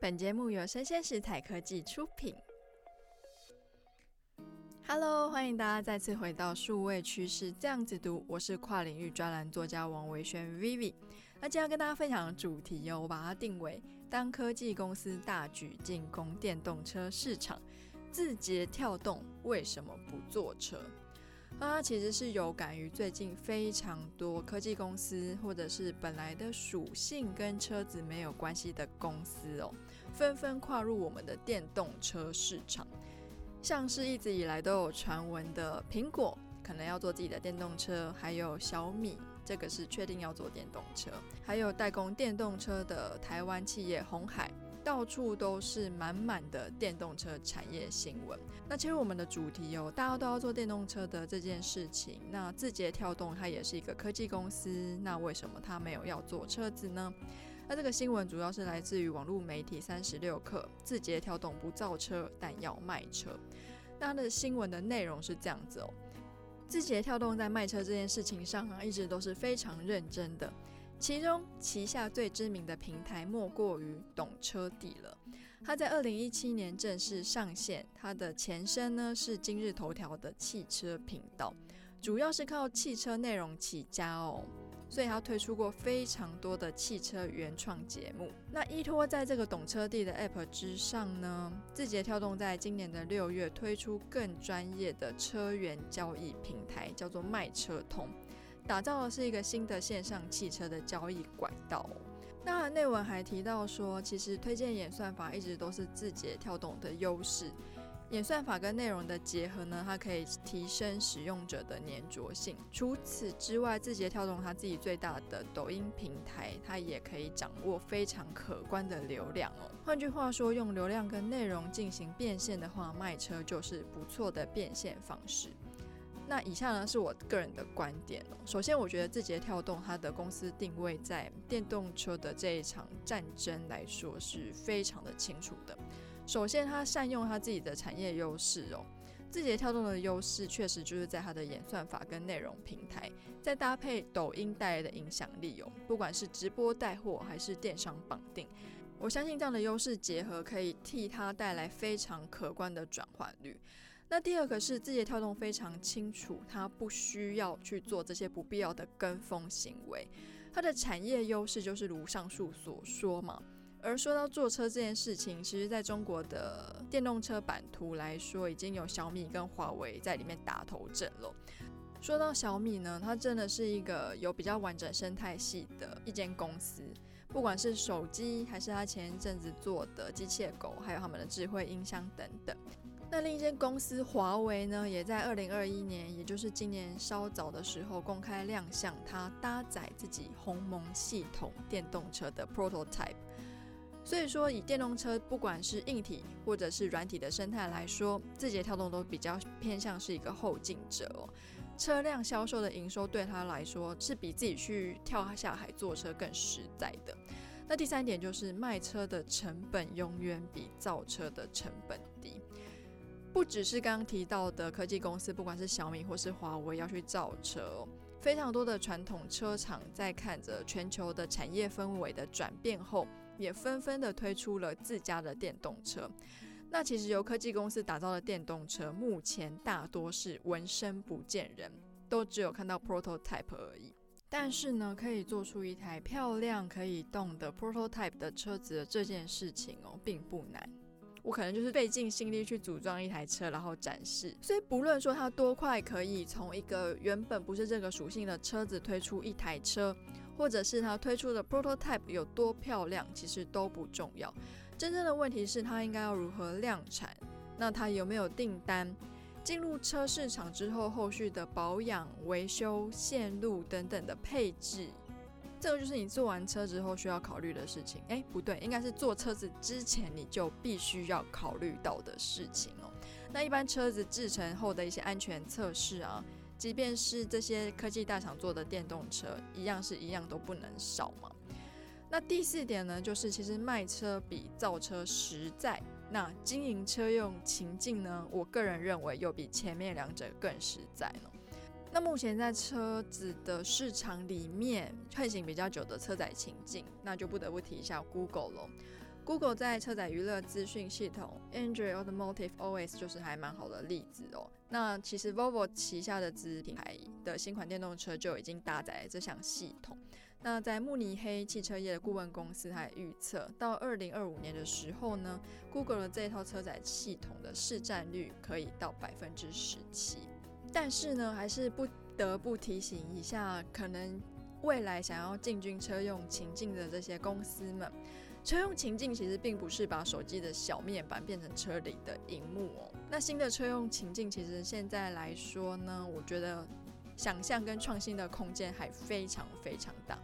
本节目由生鲜食材科技出品。Hello，欢迎大家再次回到数位趋势这样子读，我是跨领域专栏作家王维轩 Vivi。那今天要跟大家分享的主题哦，我把它定为当科技公司大举进攻电动车市场，字节跳动为什么不做车？那它其实是有感于最近非常多科技公司，或者是本来的属性跟车子没有关系的公司哦，纷纷跨入我们的电动车市场。像是一直以来都有传闻的苹果可能要做自己的电动车，还有小米这个是确定要做电动车，还有代工电动车的台湾企业红海。到处都是满满的电动车产业新闻。那其实我们的主题哦，大家都要做电动车的这件事情。那字节跳动它也是一个科技公司，那为什么它没有要做车子呢？那这个新闻主要是来自于网络媒体三十六氪，字节跳动不造车，但要卖车。那它的新闻的内容是这样子哦，字节跳动在卖车这件事情上啊，一直都是非常认真的。其中旗下最知名的平台莫过于懂车帝了。它在二零一七年正式上线，它的前身呢是今日头条的汽车频道，主要是靠汽车内容起家哦，所以它推出过非常多的汽车原创节目。那依托在这个懂车帝的 App 之上呢，字节跳动在今年的六月推出更专业的车源交易平台，叫做卖车通。打造的是一个新的线上汽车的交易管道。那内文还提到说，其实推荐演算法一直都是字节跳动的优势。演算法跟内容的结合呢，它可以提升使用者的黏着性。除此之外，字节跳动它自己最大的抖音平台，它也可以掌握非常可观的流量哦。换句话说，用流量跟内容进行变现的话，卖车就是不错的变现方式。那以下呢是我个人的观点。首先，我觉得字节跳动它的公司定位在电动车的这一场战争来说是非常的清楚的。首先，它善用它自己的产业优势哦。字节跳动的优势确实就是在它的演算法跟内容平台，再搭配抖音带来的影响力哦。不管是直播带货还是电商绑定，我相信这样的优势结合可以替它带来非常可观的转换率。那第二个是字节跳动非常清楚，它不需要去做这些不必要的跟风行为，它的产业优势就是如上述所说嘛。而说到坐车这件事情，其实在中国的电动车版图来说，已经有小米跟华为在里面打头阵了。说到小米呢，它真的是一个有比较完整生态系的一间公司，不管是手机，还是它前一阵子做的机械狗，还有他们的智慧音箱等等。那另一间公司华为呢，也在二零二一年，也就是今年稍早的时候公开亮相，它搭载自己鸿蒙系统电动车的 prototype。所以说，以电动车不管是硬体或者是软体的生态来说，字节跳动都比较偏向是一个后进者哦。车辆销售的营收对他来说是比自己去跳下海坐车更实在的。那第三点就是卖车的成本永远比造车的成本低。不只是刚刚提到的科技公司，不管是小米或是华为要去造车，非常多的传统车厂在看着全球的产业氛围的转变后，也纷纷的推出了自家的电动车。那其实由科技公司打造的电动车，目前大多是闻声不见人，都只有看到 prototype 而已。但是呢，可以做出一台漂亮可以动的 prototype 的车子的这件事情哦，并不难。我可能就是费尽心力去组装一台车，然后展示。所以不论说它多快可以从一个原本不是这个属性的车子推出一台车，或者是它推出的 prototype 有多漂亮，其实都不重要。真正的问题是它应该要如何量产，那它有没有订单？进入车市场之后，后续的保养、维修、线路等等的配置。这个就是你做完车之后需要考虑的事情。哎，不对，应该是做车子之前你就必须要考虑到的事情哦。那一般车子制成后的一些安全测试啊，即便是这些科技大厂做的电动车，一样是一样都不能少嘛。那第四点呢，就是其实卖车比造车实在，那经营车用情境呢，我个人认为又比前面两者更实在呢。那目前在车子的市场里面，横行比较久的车载情境，那就不得不提一下 Google 了。Google 在车载娱乐资讯系统 Android Automotive OS 就是还蛮好的例子哦。那其实 Volvo 旗下的子品牌的新款电动车就已经搭载这项系统。那在慕尼黑汽车业的顾问公司还预测，到二零二五年的时候呢，Google 的这套车载系统的市占率可以到百分之十七。但是呢，还是不得不提醒一下，可能未来想要进军车用情境的这些公司们。车用情境其实并不是把手机的小面板变成车里的荧幕哦。那新的车用情境其实现在来说呢，我觉得想象跟创新的空间还非常非常大。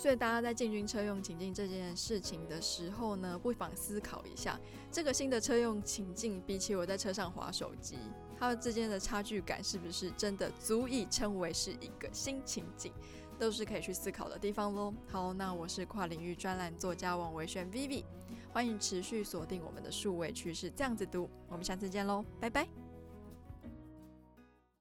所以大家在进军车用情境这件事情的时候呢，不妨思考一下，这个新的车用情境比起我在车上划手机，它们之间的差距感是不是真的足以称为是一个新情境？都是可以去思考的地方喽。好，那我是跨领域专栏作家王维轩 Vivi，欢迎持续锁定我们的数位趋势，这样子读，我们下次见喽，拜拜。